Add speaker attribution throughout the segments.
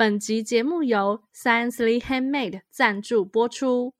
Speaker 1: 本集节目由 Sciencely Handmade 赞助播出。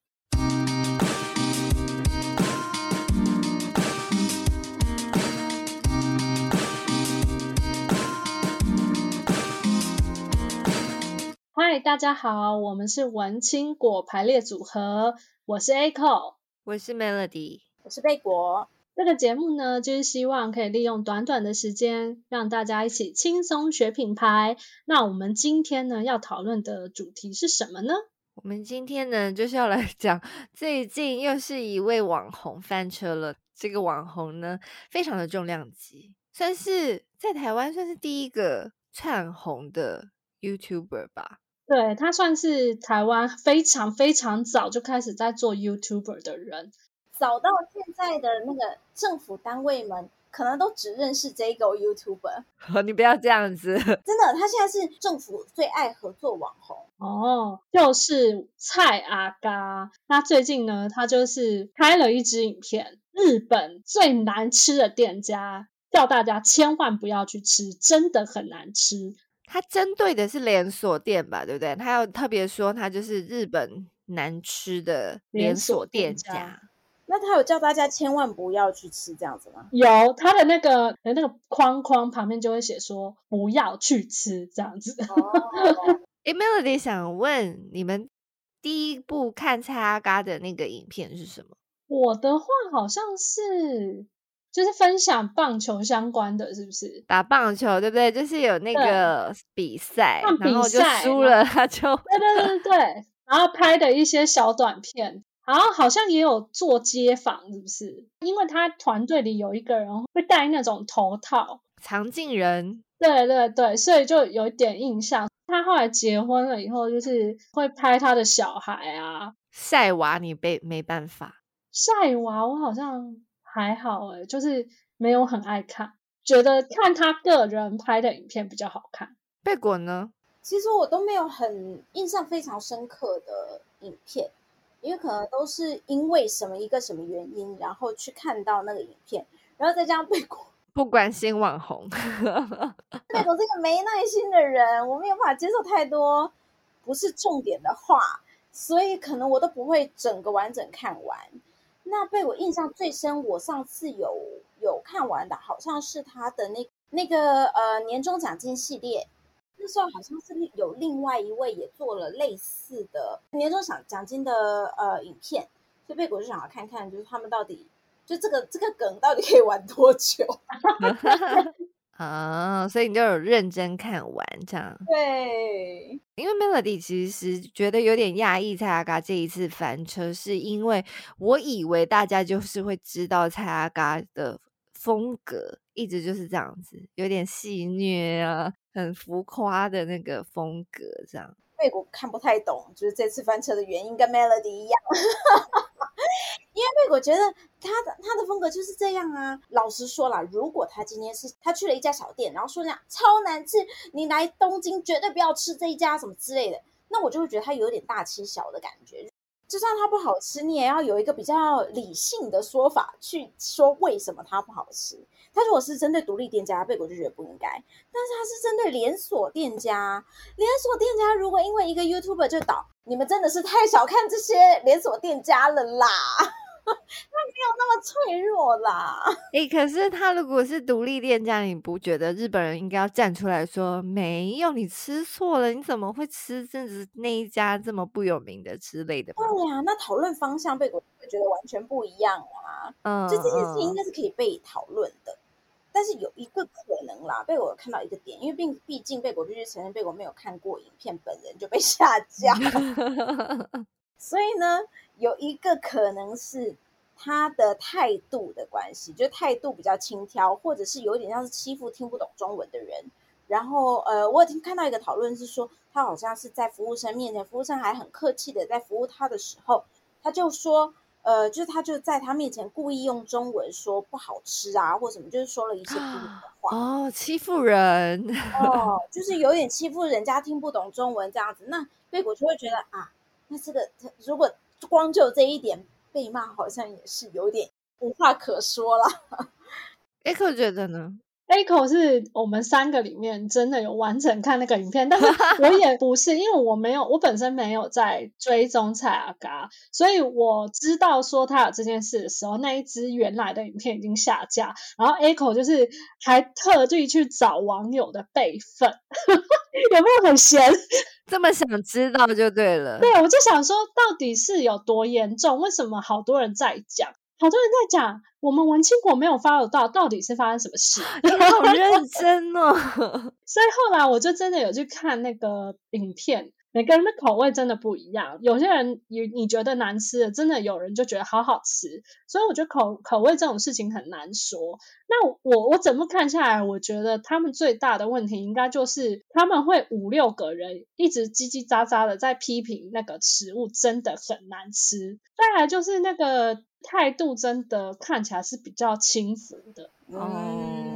Speaker 1: 嗨，大家好，我们是文青果排列组合，我是 Echo，
Speaker 2: 我是 Melody，
Speaker 3: 我是贝果。
Speaker 1: 这个节目呢，就是希望可以利用短短的时间，让大家一起轻松学品牌。那我们今天呢，要讨论的主题是什么呢？
Speaker 2: 我们今天呢，就是要来 讲最近又是一位网红翻车了。这个网红呢，非常的重量级，算是在台湾算是第一个窜红的 YouTuber 吧。
Speaker 1: 对，他算是台湾非常非常早就开始在做 YouTuber 的人。
Speaker 3: 早到现在的那个政府单位们，可能都只认识这个 YouTuber。
Speaker 2: 你不要这样子，
Speaker 3: 真的，他现在是政府最爱合作网红
Speaker 1: 哦，就是蔡阿嘎。那最近呢，他就是拍了一支影片，日本最难吃的店家，叫大家千万不要去吃，真的很难吃。
Speaker 2: 他针对的是连锁店吧，对不对？他要特别说，他就是日本难吃的连锁店家。
Speaker 3: 那他有叫大家千万不要去吃这样子吗？
Speaker 1: 有，他的那个那个框框旁边就会写说不要去吃这样子。
Speaker 2: 哦，哎，Melody 想问你们第一部看蔡阿嘎的那个影片是什么？
Speaker 1: 我的话好像是就是分享棒球相关的，是不是？
Speaker 2: 打棒球对不对？就是有那个比赛，
Speaker 1: 比赛
Speaker 2: 然后就输了，他就
Speaker 1: 对对对对，然后拍的一些小短片。然后好像也有做街访，是不是？因为他团队里有一个人会戴那种头套，
Speaker 2: 藏镜人。
Speaker 1: 对对对，所以就有一点印象。他后来结婚了以后，就是会拍他的小孩啊。
Speaker 2: 晒娃你没没办法？
Speaker 1: 晒娃我好像还好诶，就是没有很爱看，觉得看他个人拍的影片比较好看。
Speaker 2: 贝果呢？
Speaker 3: 其实我都没有很印象非常深刻的影片。因为可能都是因为什么一个什么原因，然后去看到那个影片，然后再加上贝果
Speaker 2: 不关心网红，
Speaker 3: 贝果这个没耐心的人，我没有办法接受太多不是重点的话，所以可能我都不会整个完整看完。那被我印象最深，我上次有有看完的，好像是他的那那个呃年终奖金系列。那时候好像是有另外一位也做了类似的年终奖奖金的呃影片，所以贝果就想要看看，就是他们到底就这个这个梗到底可以玩多久
Speaker 2: 啊？所以你就有认真看完这样？
Speaker 3: 对，
Speaker 2: 因为 Melody 其实觉得有点讶异，蔡阿嘎这一次翻车，是因为我以为大家就是会知道蔡阿嘎的风格一直就是这样子，有点戏谑啊。很浮夸的那个风格，这样。
Speaker 3: 贝果看不太懂，就是这次翻车的原因跟 Melody 一样，因为贝果觉得他的他的风格就是这样啊。老实说啦，如果他今天是他去了一家小店，然后说那样超难吃，你来东京绝对不要吃这一家什么之类的，那我就会觉得他有点大欺小的感觉。就算它不好吃，你也要有一个比较理性的说法去说为什么它不好吃。它如果是针对独立店家，贝果就觉得不应该。但是它是针对连锁店家，连锁店家如果因为一个 YouTuber 就倒，你们真的是太小看这些连锁店家了啦。他没有那么脆弱啦。
Speaker 2: 哎、欸，可是他如果是独立店家，你不觉得日本人应该要站出来说没有？你吃错了，你怎么会吃这是那一家这么不有名的之类的？
Speaker 3: 对呀、啊，那讨论方向贝果会觉得完全不一样啊。嗯，就这件事情应该是可以被讨论的。嗯、但是有一个可能啦，被我有看到一个点，因为毕毕竟贝果必须承认贝果没有看过影片，本人就被 下架，所以呢。有一个可能是他的态度的关系，就态度比较轻佻，或者是有点像是欺负听不懂中文的人。然后，呃，我已经看到一个讨论是说，他好像是在服务生面前，服务生还很客气的在服务他的时候，他就说，呃，就是他就在他面前故意用中文说不好吃啊，或什么，就是说了一些不礼的话。
Speaker 2: 哦，欺负人。
Speaker 3: 哦，就是有点欺负人家听不懂中文这样子。那贝果就会觉得啊，那这个他如果。光就这一点被骂，好像也是有点无话可说了。
Speaker 2: Echo 觉得呢？
Speaker 1: Echo 是我们三个里面真的有完整看那个影片，但是我也不是，因为我没有，我本身没有在追踪蔡阿嘎，所以我知道说他有这件事的时候，那一支原来的影片已经下架，然后 Echo 就是还特地去找网友的备份，有没有很闲？
Speaker 2: 这么想知道就对了。
Speaker 1: 对，我就想说，到底是有多严重？为什么好多人在讲？好多人在讲，我们文青国没有 follow 到，到底是发生什么事？
Speaker 2: 你好认真哦！
Speaker 1: 所以后来我就真的有去看那个影片。每个人的口味真的不一样，有些人你你觉得难吃的，真的有人就觉得好好吃，所以我觉得口口味这种事情很难说。那我我怎么看下来，我觉得他们最大的问题应该就是他们会五六个人一直叽叽喳喳的在批评那个食物真的很难吃，再来就是那个态度真的看起来是比较轻浮的。
Speaker 2: 嗯。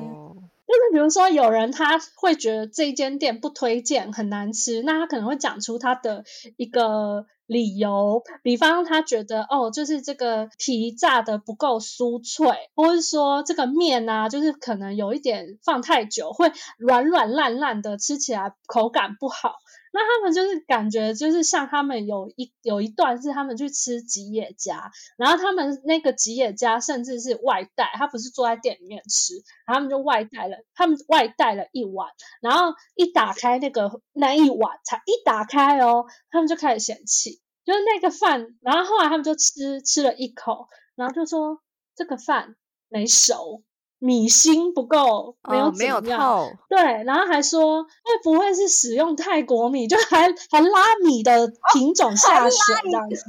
Speaker 1: 就是比如说，有人他会觉得这间店不推荐，很难吃，那他可能会讲出他的一个理由，比方他觉得哦，就是这个皮炸的不够酥脆，或是说这个面啊，就是可能有一点放太久，会软软烂烂的，吃起来口感不好。那他们就是感觉就是像他们有一有一段是他们去吃吉野家，然后他们那个吉野家甚至是外带，他不是坐在店里面吃，然后他们就外带了，他们外带了一碗，然后一打开那个那一碗，才一打开哦，他们就开始嫌弃，就是那个饭，然后后来他们就吃吃了一口，然后就说这个饭没熟。米芯不够，没有、哦、没有透，对，然后还说会不会是使用泰国米，就还还拉米的品种 下水这样子。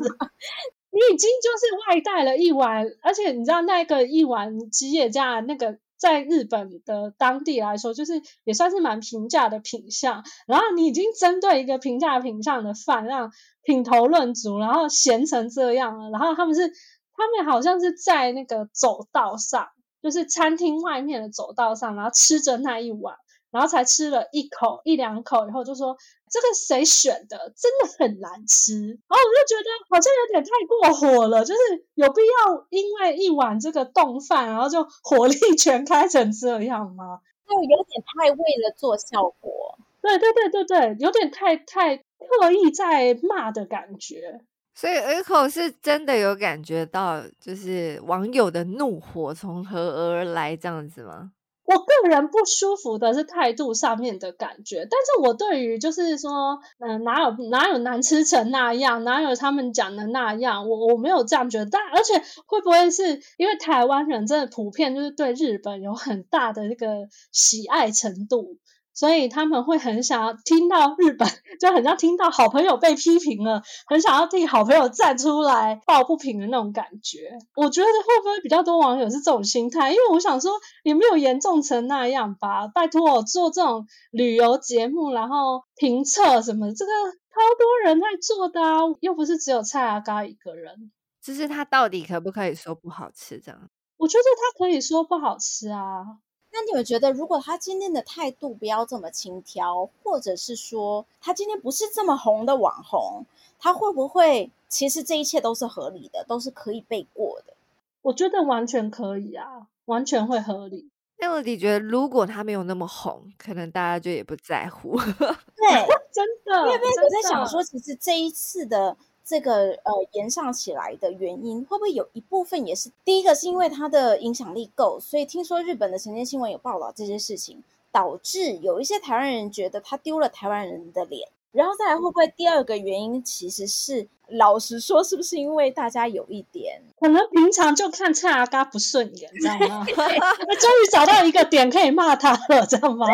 Speaker 1: 你已经就是外带了一碗，而且你知道那个一碗吉野家那个在日本的当地来说，就是也算是蛮平价的品相。然后你已经针对一个平价品相的饭，让品头论足，然后咸成这样了。然后他们是他们好像是在那个走道上。就是餐厅外面的走道上，然后吃着那一碗，然后才吃了一口一两口以后，就说这个谁选的，真的很难吃。然后我就觉得好像有点太过火了，就是有必要因为一碗这个冻饭，然后就火力全开成这样吗？
Speaker 3: 就有点太为了做效果。
Speaker 1: 对对对对对，有点太太刻意在骂的感觉。
Speaker 2: 所以 Echo 是真的有感觉到，就是网友的怒火从何而来这样子吗？
Speaker 1: 我个人不舒服的是态度上面的感觉，但是我对于就是说，嗯、哪有哪有难吃成那样，哪有他们讲的那样，我我没有这样觉得。但而且会不会是因为台湾人真的普遍就是对日本有很大的那个喜爱程度？所以他们会很想要听到日本，就很像听到好朋友被批评了，很想要替好朋友站出来抱不平的那种感觉。我觉得会不会比较多网友是这种心态？因为我想说，也没有严重成那样吧？拜托我做这种旅游节目，然后评测什么，这个超多人在做的啊，又不是只有蔡阿嘎一个人。
Speaker 2: 就是他到底可不可以说不好吃？这样？
Speaker 1: 我觉得他可以说不好吃啊。
Speaker 3: 那你们觉得，如果他今天的态度不要这么轻佻，或者是说他今天不是这么红的网红，他会不会其实这一切都是合理的，都是可以背过的？
Speaker 1: 我觉得完全可以啊，完全会合理。
Speaker 2: 那我觉得，如果他没有那么红，可能大家就也不在乎。
Speaker 3: 对，
Speaker 1: 真的。因为
Speaker 3: 我在想说，其实这一次的。这个呃延上起来的原因，会不会有一部分也是第一个是因为它的影响力够，所以听说日本的晨间新闻有报道这些事情，导致有一些台湾人觉得他丢了台湾人的脸，然后再来会不会第二个原因其实是老实说，是不是因为大家有一点
Speaker 1: 可能平常就看蔡阿嘎不顺眼，知道吗？我 终于找到一个点可以骂他了，知道吗？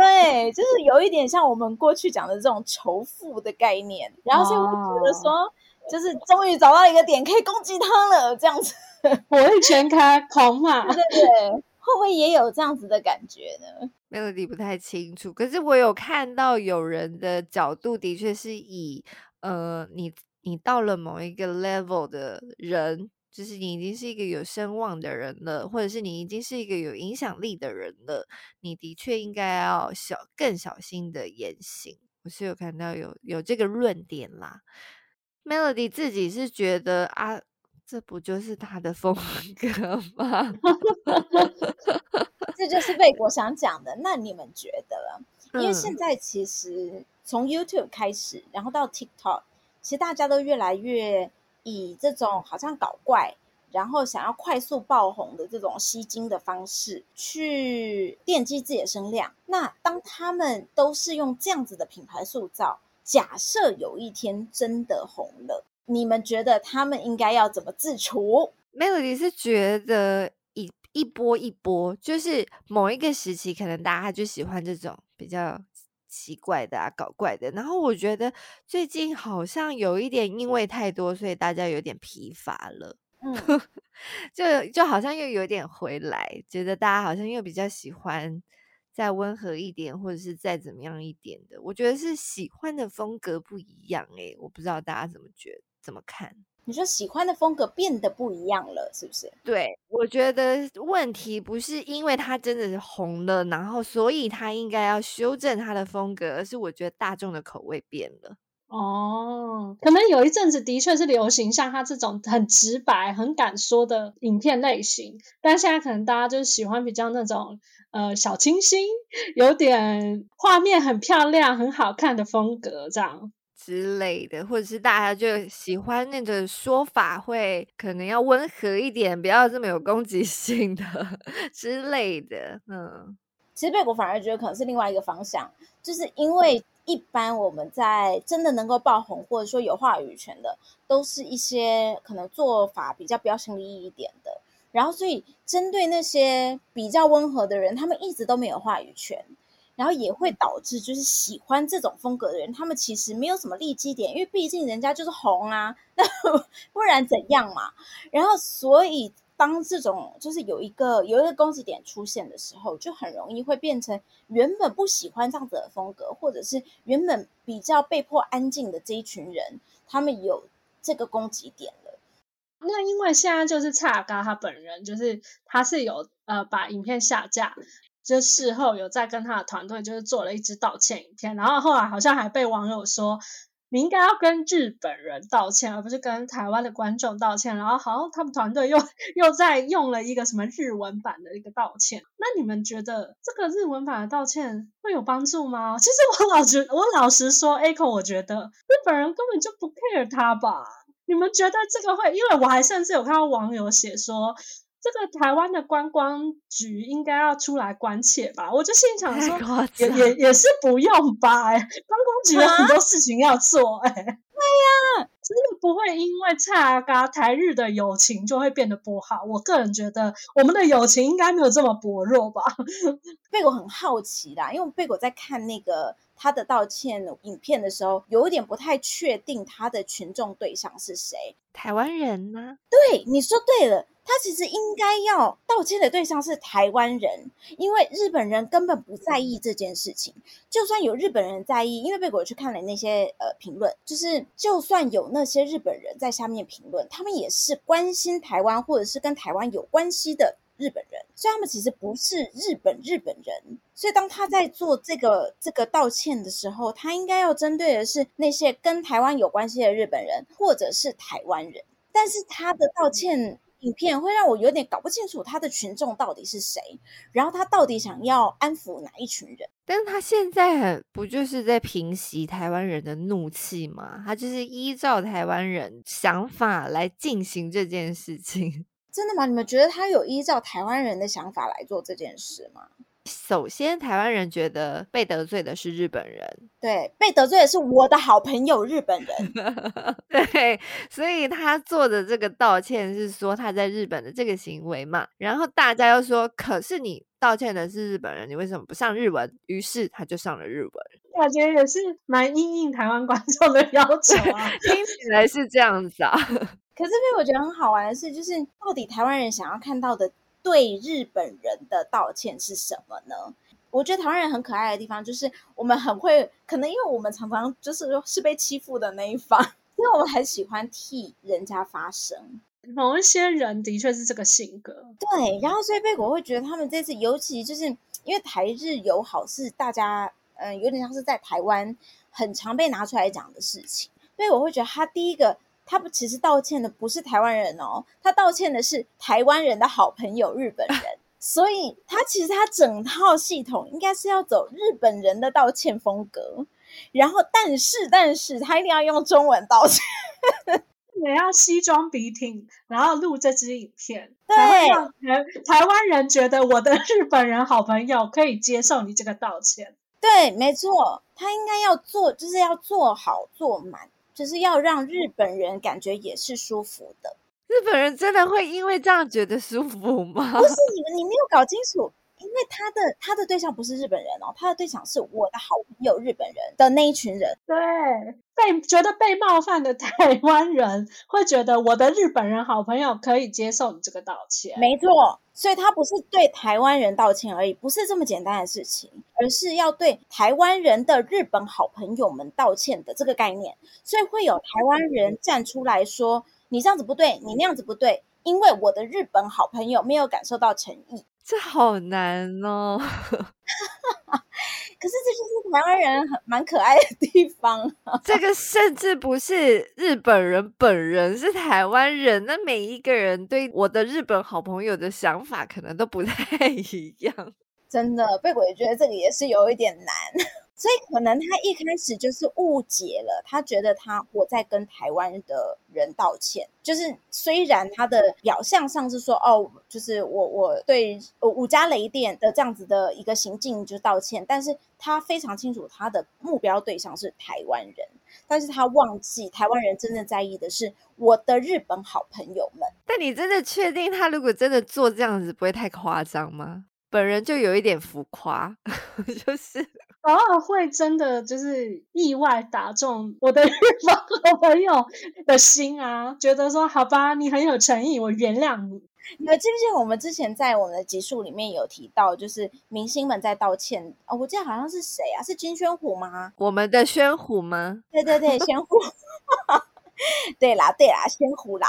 Speaker 3: 对，就是有一点像我们过去讲的这种仇富的概念，然后所以我觉得说，哦、就是终于找到一个点可以攻击他了，这样子
Speaker 1: 火力全开，狂骂，
Speaker 3: 对对对，会不会也有这样子的感觉呢
Speaker 2: ？Melody 不太清楚，可是我有看到有人的角度，的确是以呃，你你到了某一个 level 的人。就是你已经是一个有声望的人了，或者是你已经是一个有影响力的人了，你的确应该要小更小心的言行。我是有看到有有这个论点啦。Melody 自己是觉得啊，这不就是他的风格吗？
Speaker 3: 这就是贝果想讲的。那你们觉得？因为现在其实从 YouTube 开始，然后到 TikTok，其实大家都越来越以这种好像搞怪，然后想要快速爆红的这种吸睛的方式去奠基自己的声量。那当他们都是用这样子的品牌塑造，假设有一天真的红了，你们觉得他们应该要怎么自处
Speaker 2: ？Melody 是觉得一一波一波，就是某一个时期，可能大家就喜欢这种比较奇怪的啊、搞怪的。然后我觉得最近好像有一点，因为太多，所以大家有点疲乏了。嗯，就就好像又有点回来，觉得大家好像又比较喜欢再温和一点，或者是再怎么样一点的。我觉得是喜欢的风格不一样诶，我不知道大家怎么觉得怎么看？
Speaker 3: 你说喜欢的风格变得不一样了，是不是？
Speaker 2: 对，我觉得问题不是因为他真的是红了，然后所以他应该要修正他的风格，而是我觉得大众的口味变了。
Speaker 1: 哦，可能有一阵子的确是流行像他这种很直白、很敢说的影片类型，但现在可能大家就是喜欢比较那种呃小清新、有点画面很漂亮、很好看的风格这样
Speaker 2: 之类的，或者是大家就喜欢那个说法会可能要温和一点，不要这么有攻击性的 之类的。嗯，
Speaker 3: 其实贝果反而觉得可能是另外一个方向，就是因为。一般我们在真的能够爆红，或者说有话语权的，都是一些可能做法比较标新立异一点的。然后，所以针对那些比较温和的人，他们一直都没有话语权，然后也会导致就是喜欢这种风格的人，他们其实没有什么利基点，因为毕竟人家就是红啊，那 不然怎样嘛？然后，所以。当这种就是有一个有一个攻击点出现的时候，就很容易会变成原本不喜欢这样子的风格，或者是原本比较被迫安静的这一群人，他们有这个攻击点了。
Speaker 1: 那因为现在就是蔡阿嘎他本人，就是他是有呃把影片下架，就事后有在跟他的团队就是做了一支道歉影片，然后后来好像还被网友说。你应该要跟日本人道歉，而不是跟台湾的观众道歉。然后好像他们团队又又在用了一个什么日文版的一个道歉。那你们觉得这个日文版的道歉会有帮助吗？其实我老觉我老实说，Echo，我觉得日本人根本就不 care 他吧？你们觉得这个会？因为我还甚至有看到网友写说。这个台湾的观光局应该要出来关切吧？我就心想说，也也也是不用吧？哎，观光局有很多事情要做，哎，对
Speaker 3: 呀，
Speaker 1: 真的不会因为蔡阿嘎台日的友情就会变得不好。我个人觉得，我们的友情应该没有这么薄弱吧？
Speaker 3: 贝果很好奇啦，因为贝果在看那个他的道歉影片的时候，有一点不太确定他的群众对象是谁。
Speaker 2: 台湾人呢？
Speaker 3: 对，你说对了。他其实应该要道歉的对象是台湾人，因为日本人根本不在意这件事情。就算有日本人在意，因为贝果去看了那些呃评论，就是就算有那些日本人在下面评论，他们也是关心台湾或者是跟台湾有关系的日本人，所以他们其实不是日本日本人。所以当他在做这个这个道歉的时候，他应该要针对的是那些跟台湾有关系的日本人或者是台湾人。但是他的道歉。影片会让我有点搞不清楚他的群众到底是谁，然后他到底想要安抚哪一群人？
Speaker 2: 但是他现在不就是在平息台湾人的怒气吗？他就是依照台湾人想法来进行这件事情。
Speaker 3: 真的吗？你们觉得他有依照台湾人的想法来做这件事吗？
Speaker 2: 首先，台湾人觉得被得罪的是日本人，
Speaker 3: 对，被得罪的是我的好朋友日本人，
Speaker 2: 对，所以他做的这个道歉是说他在日本的这个行为嘛，然后大家又说，可是你道歉的是日本人，你为什么不上日文？于是他就上了日文，
Speaker 1: 我觉得也是蛮应应台湾观众的要求啊，
Speaker 2: 听起来是这样子啊。
Speaker 3: 可是被我觉得很好玩的是，就是到底台湾人想要看到的。对日本人的道歉是什么呢？我觉得台湾人很可爱的地方就是我们很会，可能因为我们常常就是是被欺负的那一方，因为我们很喜欢替人家发声。
Speaker 1: 某一些人的确是这个性格，
Speaker 3: 对。然后所以贝果会觉得他们这次，尤其就是因为台日友好是大家嗯有点像是在台湾很常被拿出来讲的事情，所以我会觉得他第一个。他不其实道歉的不是台湾人哦，他道歉的是台湾人的好朋友日本人。所以他其实他整套系统应该是要走日本人的道歉风格，然后但是但是他一定要用中文道歉，
Speaker 1: 也要西装笔挺，然后录这支影片，
Speaker 3: 对，
Speaker 1: 才会让台台湾人觉得我的日本人好朋友可以接受你这个道歉。
Speaker 3: 对，没错，他应该要做，就是要做好做满，就是要让日本人感觉也是舒服的。
Speaker 2: 日本人真的会因为这样觉得舒服吗？
Speaker 3: 不是你们，你没有搞清楚，因为他的他的对象不是日本人哦，他的对象是我的好朋友日本人的那一群人。
Speaker 1: 对，被觉得被冒犯的 台湾人会觉得我的日本人好朋友可以接受你这个道歉。
Speaker 3: 没错，所以他不是对台湾人道歉而已，不是这么简单的事情，而是要对台湾人的日本好朋友们道歉的这个概念，所以会有台湾人站出来说。你这样子不对，你那样子不对，因为我的日本好朋友没有感受到诚意，
Speaker 2: 这好难哦。
Speaker 3: 可是这就是台湾人很蛮可爱的地方。
Speaker 2: 这个甚至不是日本人本人，是台湾人。那每一个人对我的日本好朋友的想法可能都不太 一样。
Speaker 3: 真的，贝果也觉得这个也是有一点难。所以可能他一开始就是误解了，他觉得他我在跟台湾的人道歉，就是虽然他的表象上是说哦，就是我我对五家雷电的这样子的一个行径就道歉，但是他非常清楚他的目标对象是台湾人，但是他忘记台湾人真正在意的是我的日本好朋友们。
Speaker 2: 但你真的确定他如果真的做这样子不会太夸张吗？本人就有一点浮夸，就是。
Speaker 1: 偶尔会真的就是意外打中我的日本好朋友的心啊，觉得说好吧，你很有诚意，我原谅你。
Speaker 3: 你们记不记得我们之前在我们的集数里面有提到，就是明星们在道歉哦，我记得好像是谁啊？是金宣虎吗？
Speaker 2: 我们的宣虎吗？
Speaker 3: 对对对，宣虎。对啦对啦，宣虎啦。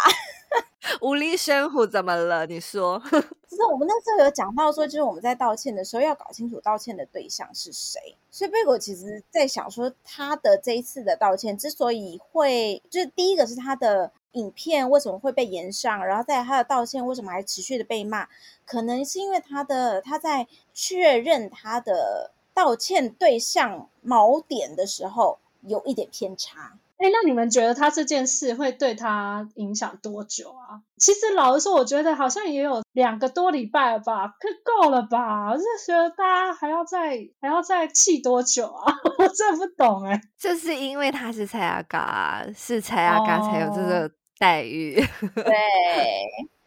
Speaker 2: 无力宣虎怎么了？你说，
Speaker 3: 就是我们那时候有讲到说，就是我们在道歉的时候要搞清楚道歉的对象是谁。所以贝果其实在想说，他的这一次的道歉之所以会，就是第一个是他的影片为什么会被延上，然后再他的道歉为什么还持续的被骂，可能是因为他的他在确认他的道歉对象锚点的时候有一点偏差。
Speaker 1: 哎，那你们觉得他这件事会对他影响多久啊？其实老实说，我觉得好像也有两个多礼拜吧，可够了吧？我就觉得大家还要再还要再气多久啊？我真的不懂哎。
Speaker 2: 就是因为他是蔡阿嘎，是蔡阿嘎才有这个待遇。
Speaker 3: 哦、对，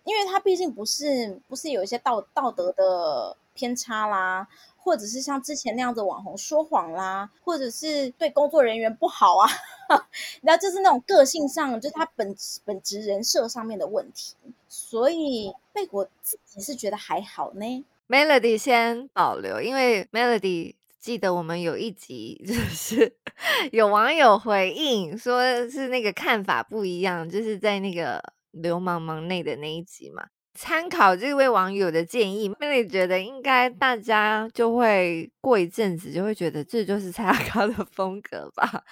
Speaker 3: 因为他毕竟不是不是有一些道道德的偏差啦。或者是像之前那样子网红说谎啦，或者是对工作人员不好啊，然后就是那种个性上，就是他本本职人设上面的问题，所以贝果自己是觉得还好呢。
Speaker 2: Melody 先保留，因为 Melody 记得我们有一集就是 有网友回应说是那个看法不一样，就是在那个流氓忙内的那一集嘛。参考这位网友的建议，Melody 觉得应该大家就会过一阵子就会觉得这就是蔡阿高的风格吧，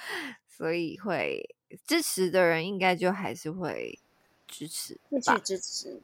Speaker 2: 所以会支持的人应该就还是会支持，
Speaker 3: 会去支持。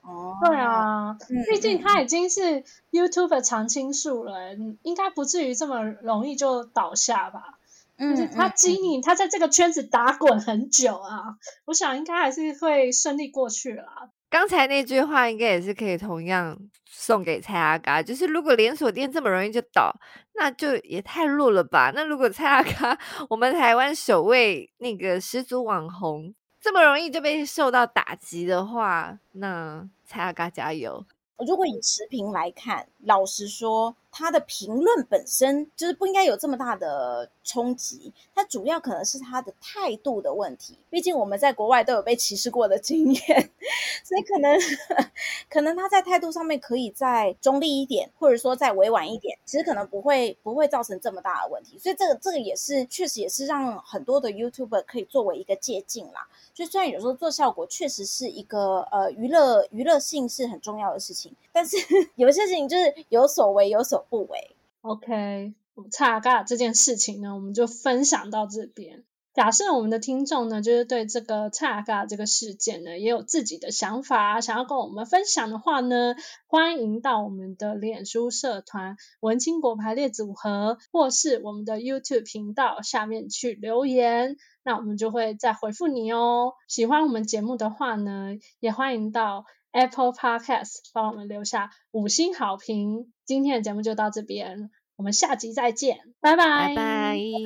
Speaker 3: 哦，
Speaker 1: 对啊，毕竟他已经是 YouTube 的常青树了，应该不至于这么容易就倒下吧？嗯，他经营，他在这个圈子打滚很久啊，我想应该还是会顺利过去啦。
Speaker 2: 刚才那句话应该也是可以同样送给蔡阿嘎，就是如果连锁店这么容易就倒，那就也太弱了吧？那如果蔡阿嘎，我们台湾首位那个始祖网红，这么容易就被受到打击的话，那蔡阿嘎加油！
Speaker 3: 如果以持平来看，老实说。他的评论本身就是不应该有这么大的冲击，他主要可能是他的态度的问题。毕竟我们在国外都有被歧视过的经验，所以可能 可能他在态度上面可以再中立一点，或者说再委婉一点，其实可能不会不会造成这么大的问题。所以这个这个也是确实也是让很多的 YouTuber 可以作为一个借鉴啦。就虽然有时候做效果确实是一个呃娱乐娱乐性是很重要的事情，但是 有些事情就是有所为有所不为。
Speaker 1: OK，蔡阿嘎这件事情呢，我们就分享到这边。假设我们的听众呢，就是对这个差嘎这个事件呢，也有自己的想法，想要跟我们分享的话呢，欢迎到我们的脸书社团“文青国排列组合”或是我们的 YouTube 频道下面去留言，那我们就会再回复你哦。喜欢我们节目的话呢，也欢迎到 Apple Podcast 帮我们留下五星好评。今天的节目就到这边，我们下集再见，
Speaker 2: 拜拜，
Speaker 3: 拜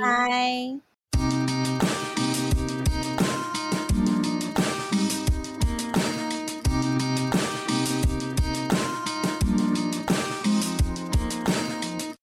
Speaker 3: 拜。